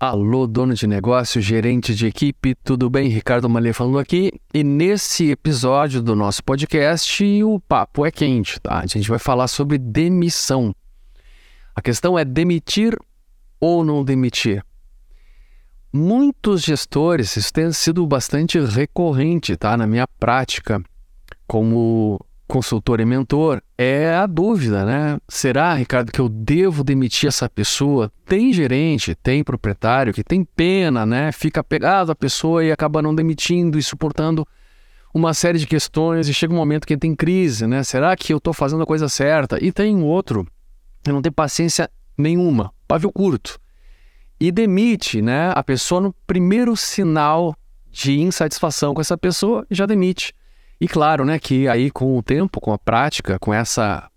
Alô, dono de negócio, gerente de equipe, tudo bem? Ricardo Malê falando aqui. E nesse episódio do nosso podcast, o papo é quente, tá? A gente vai falar sobre demissão. A questão é demitir ou não demitir. Muitos gestores, isso tem sido bastante recorrente, tá? Na minha prática como consultor e mentor, é a dúvida, né? Será, Ricardo, que eu devo demitir essa pessoa? Tem gerente, tem proprietário que tem pena, né? Fica pegado a pessoa e acaba não demitindo e suportando uma série de questões e chega um momento que tem crise, né? Será que eu estou fazendo a coisa certa? E tem outro que não tem paciência nenhuma, pavio curto. E demite, né? A pessoa no primeiro sinal de insatisfação com essa pessoa já demite. E claro, né, que aí com o tempo, com a prática, com essa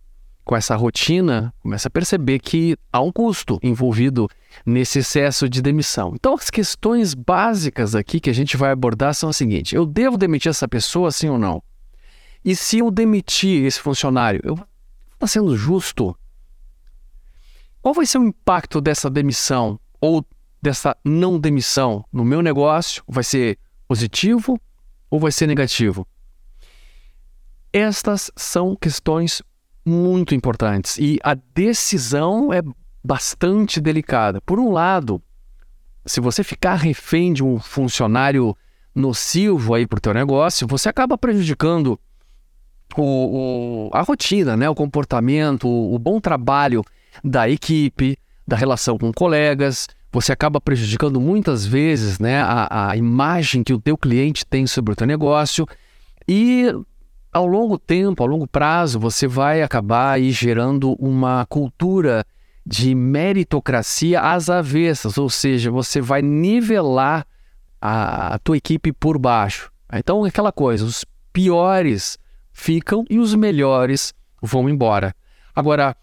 com essa rotina, começa a perceber que há um custo envolvido nesse excesso de demissão. Então, as questões básicas aqui que a gente vai abordar são as seguintes: eu devo demitir essa pessoa, sim ou não? E se eu demitir esse funcionário, eu está sendo justo? Qual vai ser o impacto dessa demissão ou dessa não demissão no meu negócio? Vai ser positivo ou vai ser negativo? Estas são questões muito importantes e a decisão é bastante delicada. Por um lado, se você ficar refém de um funcionário nocivo aí para o teu negócio, você acaba prejudicando o, o, a rotina, né? o comportamento, o, o bom trabalho da equipe, da relação com colegas. Você acaba prejudicando muitas vezes né, a, a imagem que o teu cliente tem sobre o teu negócio. E ao longo tempo, ao longo prazo, você vai acabar aí gerando uma cultura de meritocracia às avessas, ou seja, você vai nivelar a, a tua equipe por baixo. Então, aquela coisa, os piores ficam e os melhores vão embora. Agora,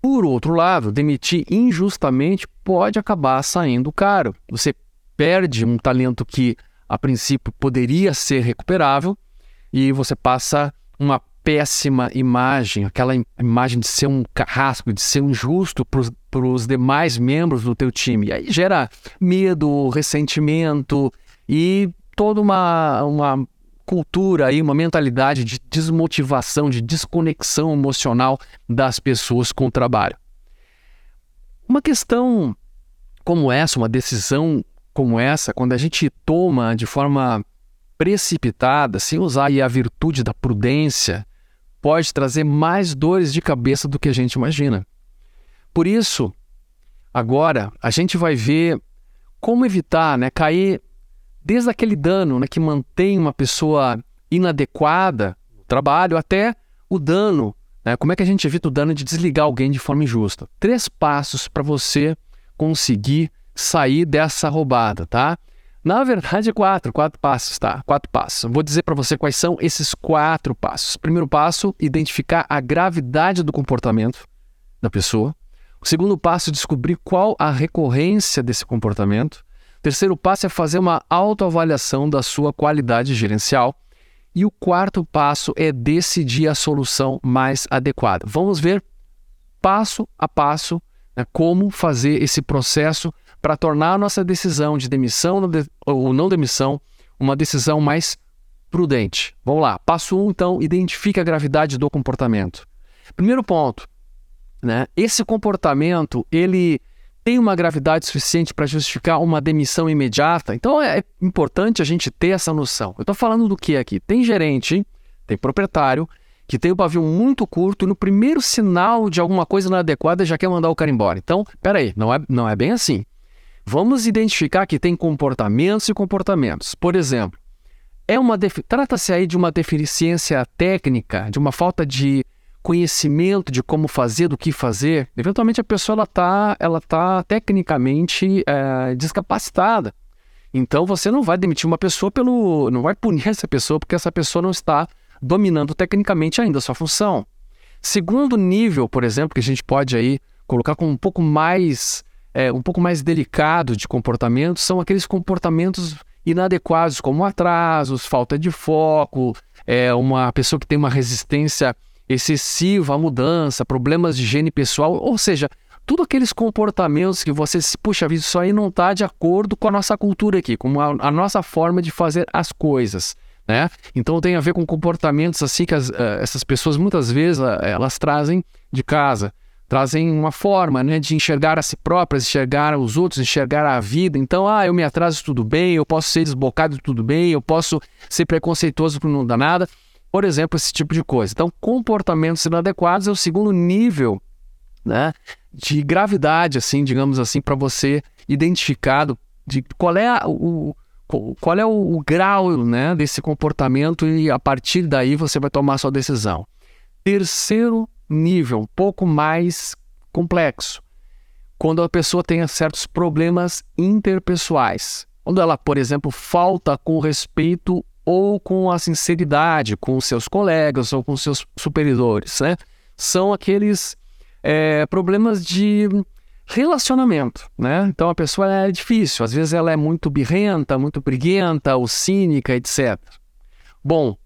por outro lado, demitir injustamente pode acabar saindo caro. Você perde um talento que, a princípio, poderia ser recuperável e você passa uma péssima imagem, aquela imagem de ser um carrasco, de ser injusto para os demais membros do teu time. E aí gera medo, ressentimento e toda uma, uma cultura aí, uma mentalidade de desmotivação, de desconexão emocional das pessoas com o trabalho. Uma questão como essa, uma decisão como essa, quando a gente toma de forma precipitada, sem usar a virtude da prudência, pode trazer mais dores de cabeça do que a gente imagina. Por isso, agora a gente vai ver como evitar né, cair desde aquele dano né, que mantém uma pessoa inadequada no trabalho até o dano. Né, como é que a gente evita o dano de desligar alguém de forma injusta? Três passos para você conseguir sair dessa roubada, tá? Na verdade, é quatro, quatro passos, tá? Quatro passos. Vou dizer para você quais são esses quatro passos. Primeiro passo, identificar a gravidade do comportamento da pessoa. O segundo passo, descobrir qual a recorrência desse comportamento. O terceiro passo é fazer uma autoavaliação da sua qualidade gerencial. E o quarto passo é decidir a solução mais adequada. Vamos ver passo a passo né, como fazer esse processo para tornar a nossa decisão de demissão ou não demissão uma decisão mais prudente. Vamos lá. Passo 1, um, então, identifique a gravidade do comportamento. Primeiro ponto, né? Esse comportamento, ele tem uma gravidade suficiente para justificar uma demissão imediata? Então é importante a gente ter essa noção. Eu estou falando do que aqui? Tem gerente, tem proprietário que tem o pavio muito curto e no primeiro sinal de alguma coisa inadequada já quer mandar o cara embora. Então, peraí, não é, não é bem assim. Vamos identificar que tem comportamentos e comportamentos. Por exemplo, é uma trata-se aí de uma deficiência técnica, de uma falta de conhecimento de como fazer, do que fazer. Eventualmente a pessoa ela está ela tá tecnicamente é, descapacitada. Então você não vai demitir uma pessoa pelo. não vai punir essa pessoa porque essa pessoa não está dominando tecnicamente ainda a sua função. Segundo nível, por exemplo, que a gente pode aí colocar com um pouco mais é, um pouco mais delicado de comportamento são aqueles comportamentos inadequados, como atrasos, falta de foco, é, uma pessoa que tem uma resistência excessiva à mudança, problemas de higiene pessoal, ou seja, tudo aqueles comportamentos que você se puxa vida, isso aí não está de acordo com a nossa cultura aqui, com a, a, nossa forma de fazer as coisas. Né? Então tem a ver com comportamentos assim que as, uh, essas pessoas muitas vezes uh, elas trazem de casa, trazem uma forma né, de enxergar a si próprias, enxergar os outros, enxergar a vida. Então, ah, eu me atraso tudo bem, eu posso ser desbocado tudo bem, eu posso ser preconceituoso porque não dá nada. Por exemplo, esse tipo de coisa. Então, comportamentos inadequados é o segundo nível né, de gravidade, assim, digamos assim, para você identificado de qual é o qual é o, o grau né, desse comportamento e a partir daí você vai tomar sua decisão. Terceiro nível, um pouco mais complexo, quando a pessoa tem certos problemas interpessoais. Quando ela, por exemplo, falta com respeito ou com a sinceridade com seus colegas ou com seus superiores, né? São aqueles é, problemas de relacionamento, né? Então a pessoa é difícil, às vezes ela é muito birrenta, muito briguenta ou cínica, etc. Bom,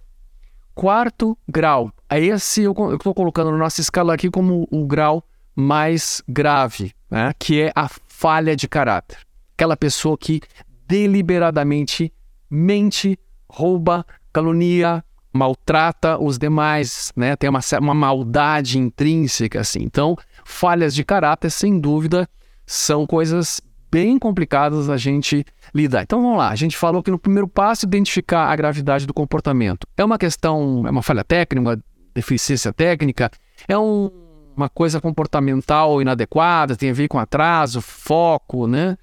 quarto grau, esse eu estou colocando na nossa escala aqui como o grau mais grave, né? Que é a falha de caráter. Aquela pessoa que deliberadamente mente, rouba, calunia, maltrata os demais, né? Tem uma, uma maldade intrínseca, assim. Então, falhas de caráter, sem dúvida, são coisas bem complicadas a gente lidar. Então vamos lá, a gente falou que no primeiro passo identificar a gravidade do comportamento. É uma questão, é uma falha técnica, deficiência técnica, é um, uma coisa comportamental inadequada, tem a ver com atraso, foco, né?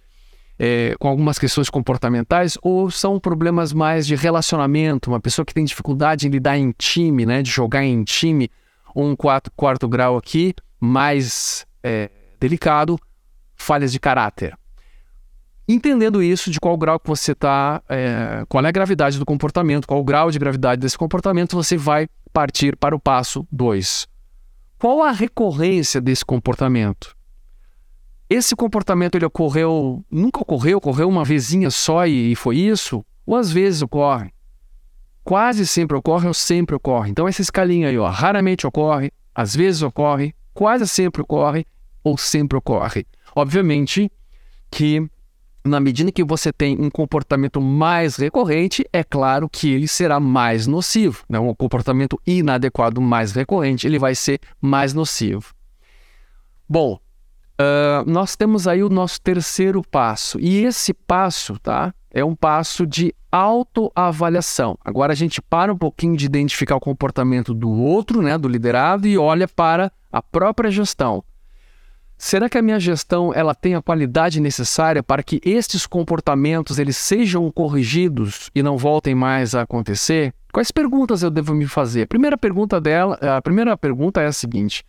é, com algumas questões comportamentais ou são problemas mais de relacionamento, uma pessoa que tem dificuldade em lidar em time, né, de jogar em time, um quarto, quarto grau aqui, mais é, delicado, falhas de caráter. Entendendo isso, de qual grau que você está, é, qual é a gravidade do comportamento, qual o grau de gravidade desse comportamento, você vai partir para o passo 2. Qual a recorrência desse comportamento? esse comportamento ele ocorreu, nunca ocorreu, ocorreu uma vezinha só e, e foi isso? Ou às vezes ocorre? Quase sempre ocorre ou sempre ocorre. Então essa escalinha aí, ó, raramente ocorre, às vezes ocorre, quase sempre ocorre ou sempre ocorre. Obviamente que na medida que você tem um comportamento mais recorrente, é claro que ele será mais nocivo. Né? Um comportamento inadequado mais recorrente, ele vai ser mais nocivo. Bom, Uh, nós temos aí o nosso terceiro passo. E esse passo, tá? É um passo de autoavaliação. Agora a gente para um pouquinho de identificar o comportamento do outro, né, do liderado, e olha para a própria gestão. Será que a minha gestão ela tem a qualidade necessária para que estes comportamentos eles sejam corrigidos e não voltem mais a acontecer? Quais perguntas eu devo me fazer? A primeira pergunta dela, a primeira pergunta é a seguinte: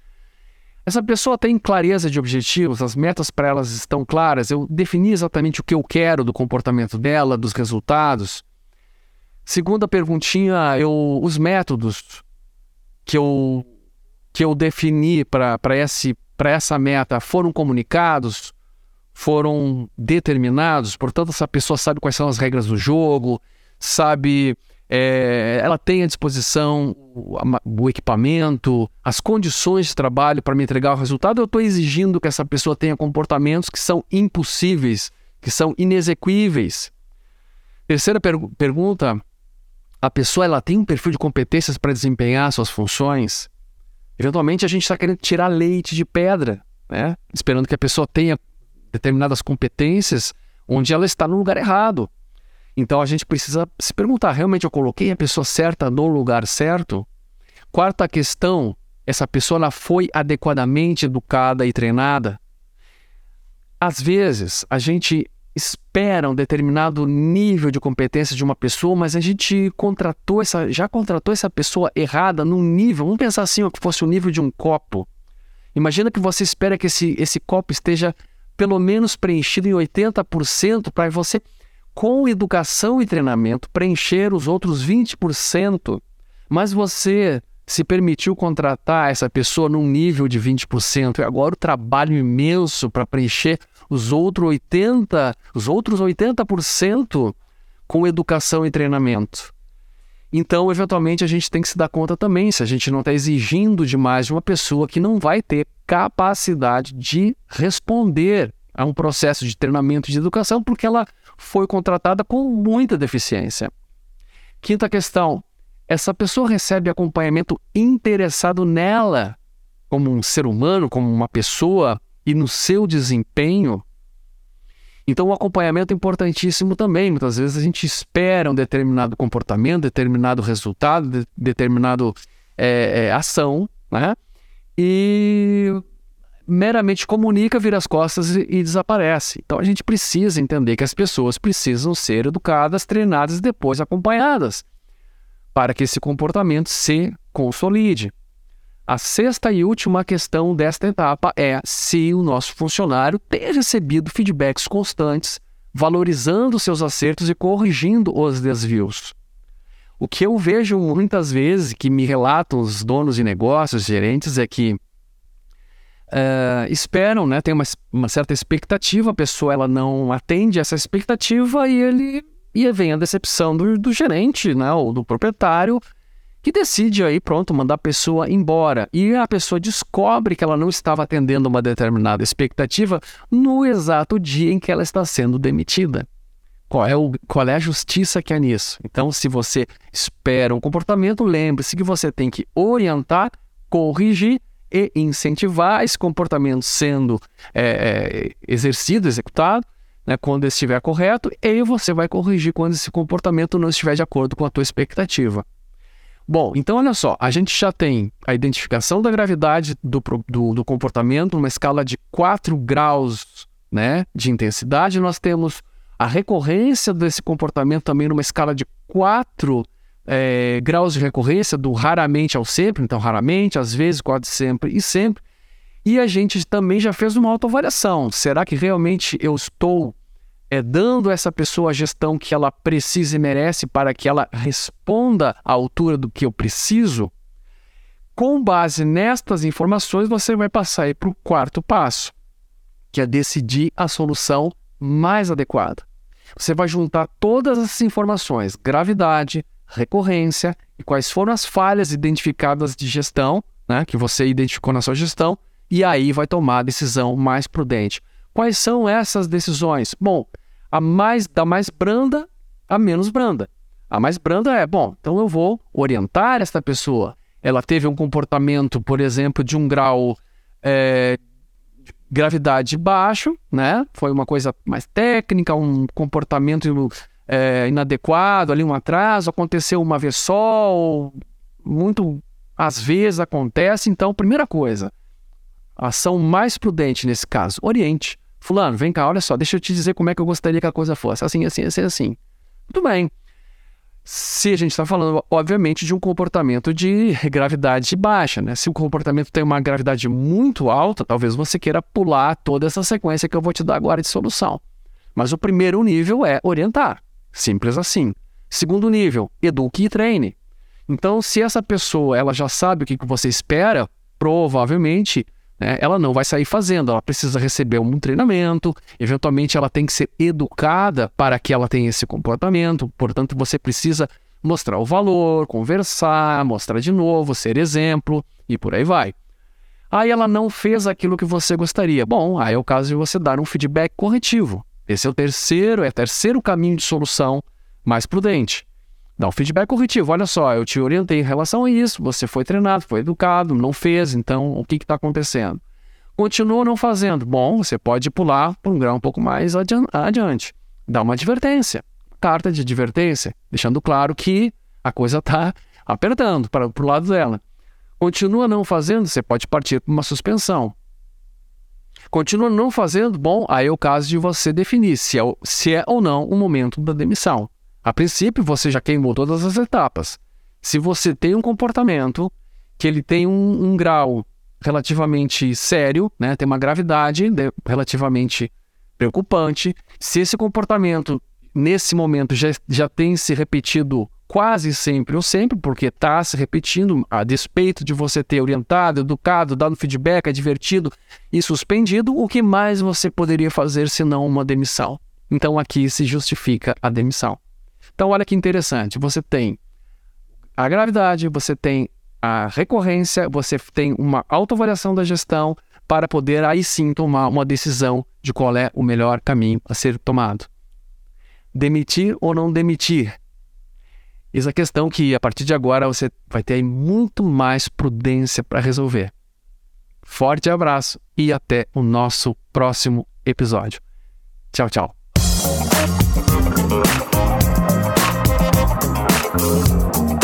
essa pessoa tem clareza de objetivos, as metas para elas estão claras, eu defini exatamente o que eu quero do comportamento dela, dos resultados. Segunda perguntinha, eu, os métodos que eu, que eu defini para essa meta foram comunicados, foram determinados, portanto, essa pessoa sabe quais são as regras do jogo, sabe é, ela tem à disposição o, o, equipamento, as condições de trabalho para me entregar o resultado, eu estou exigindo que essa pessoa tenha comportamentos que são impossíveis, que são inexequíveis. Terceira per pergunta: a pessoa ela tem um perfil de competências para desempenhar suas funções? Eventualmente a gente está querendo tirar leite de pedra, né? esperando que a pessoa tenha determinadas competências onde ela está no lugar errado. Então a gente precisa se perguntar: realmente eu coloquei a pessoa certa no lugar certo? Quarta questão: essa pessoa ela foi adequadamente educada e treinada? Às vezes a gente espera um determinado nível de competência de uma pessoa, mas a gente contratou essa, já contratou essa pessoa errada num nível. Vamos pensar assim, ó, que fosse o nível de um copo. Imagina que você espera que esse, esse copo esteja pelo menos preenchido em 80% para você com educação e treinamento, preencher os outros 20%, mas você se permitiu contratar essa pessoa num nível de 20%, e agora o trabalho imenso para preencher os outros 80%, os outros 80% com educação e treinamento. Então, eventualmente, a gente tem que se dar conta também se a gente não está exigindo demais de uma pessoa que não vai ter capacidade de responder a um processo de treinamento de educação, porque ela foi contratada com muita deficiência. Quinta questão: essa pessoa recebe acompanhamento interessado nela, como um ser humano, como uma pessoa e no seu desempenho? Então, o acompanhamento é importantíssimo também. Muitas vezes a gente espera um determinado comportamento, determinado resultado, de, determinado é, é, ação, né? E meramente comunica, vira as costas e, e, desaparece. Então a gente precisa entender que as pessoas precisam ser educadas, treinadas e depois acompanhadas para que esse comportamento se consolide. A sexta e última questão desta etapa é se o nosso funcionário tem recebido feedbacks constantes, valorizando seus acertos e corrigindo os desvios. O que eu vejo muitas vezes, que me relatam os donos de negócios, gerentes, é que uh, esperam, né, tem uma, uma, certa expectativa, a pessoa ela não atende essa expectativa e ele e vem a decepção do, do gerente, né, ou do proprietário, que decide aí, pronto, mandar a pessoa embora. E a pessoa descobre que ela não estava atendendo uma determinada expectativa no exato dia em que ela está sendo demitida. Qual é, o, qual é a justiça que há nisso? Então, se você espera um comportamento, lembre-se que você tem que orientar, corrigir e incentivar esse comportamento sendo é, é, exercido, executado, né, quando estiver correto, e você vai corrigir quando esse comportamento não estiver de acordo com a tua expectativa. Bom, então olha só, a gente já tem a identificação da gravidade do, do, do comportamento numa escala de 4 graus né, de intensidade. Nós temos a recorrência desse comportamento também numa escala de 4 é, graus de recorrência, do raramente ao sempre, então raramente, às vezes, quase sempre e sempre. E a gente também já fez uma autoavaliação. Será que realmente eu estou é, dando essa pessoa a gestão que ela precisa e merece para que ela responda à altura do que eu preciso, com base nestas informações, você vai passar para o quarto passo, que é decidir a solução mais adequada. Você vai juntar todas essas informações, gravidade, recorrência e quais foram as falhas identificadas de gestão, né, que você identificou na sua gestão, e aí vai tomar a decisão mais prudente. Quais são essas decisões? Bom, a mais da mais branda a menos branda. A mais branda é, bom, então eu vou orientar esta pessoa. Ela teve um comportamento, por exemplo, de um grau é, de gravidade baixo, né? Foi uma coisa mais técnica, um comportamento é, inadequado, ali um atraso, aconteceu uma vez só, muito às vezes acontece. Então, primeira coisa, ação mais prudente nesse caso, oriente. Fulano, vem cá, olha só, deixa eu te dizer como é que eu gostaria que a coisa fosse. Assim, assim, assim, assim. Muito bem. Se a gente está falando, obviamente, de um comportamento de gravidade baixa, né? Se o comportamento tem uma gravidade muito alta, talvez você queira pular toda essa sequência que eu vou te dar agora de solução. Mas o primeiro nível é orientar. Simples assim. Segundo nível, eduque e treine. Então, se essa pessoa ela já sabe o que você espera, provavelmente né, ela não vai sair fazendo, ela precisa receber um treinamento, eventualmente ela tem que ser educada para que ela tenha esse comportamento, portanto você precisa mostrar o valor, conversar, mostrar de novo, ser exemplo e por aí vai. Aí ela não fez aquilo que você gostaria. Bom, aí é o caso de você dar um feedback corretivo. Esse é o terceiro, é o terceiro caminho de solução mais prudente. Dá um feedback corretivo. Olha só, eu te orientei em relação a isso, você foi treinado, foi educado, não fez, então o que está acontecendo? Continua não fazendo. Bom, você pode pular para um grau um pouco mais adiante. Dá uma advertência, carta de advertência, deixando claro que a coisa está apertando para o lado dela. Continua não fazendo, você pode partir para uma suspensão. Continua não fazendo, bom, aí é o caso de você definir se é, se é ou não o momento da demissão. A princípio, você já queimou todas as etapas. Se você tem um comportamento que ele tem um, um grau relativamente sério, né, tem uma gravidade relativamente preocupante, se esse comportamento nesse momento já, já tem se repetido quase sempre ou sempre, porque está se repetindo, a despeito de você ter orientado, educado, dado feedback, advertido e suspendido, o que mais você poderia fazer senão uma demissão? Então aqui se justifica a demissão. Então, olha que interessante: você tem a gravidade, você tem a recorrência, você tem uma autoavaliação da gestão, para poder aí sim tomar uma decisão de qual é o melhor caminho a ser tomado. Demitir ou não demitir? Essa questão que a partir de agora você vai ter muito mais prudência para resolver. Forte abraço e até o nosso próximo episódio. Tchau, tchau. Thank you.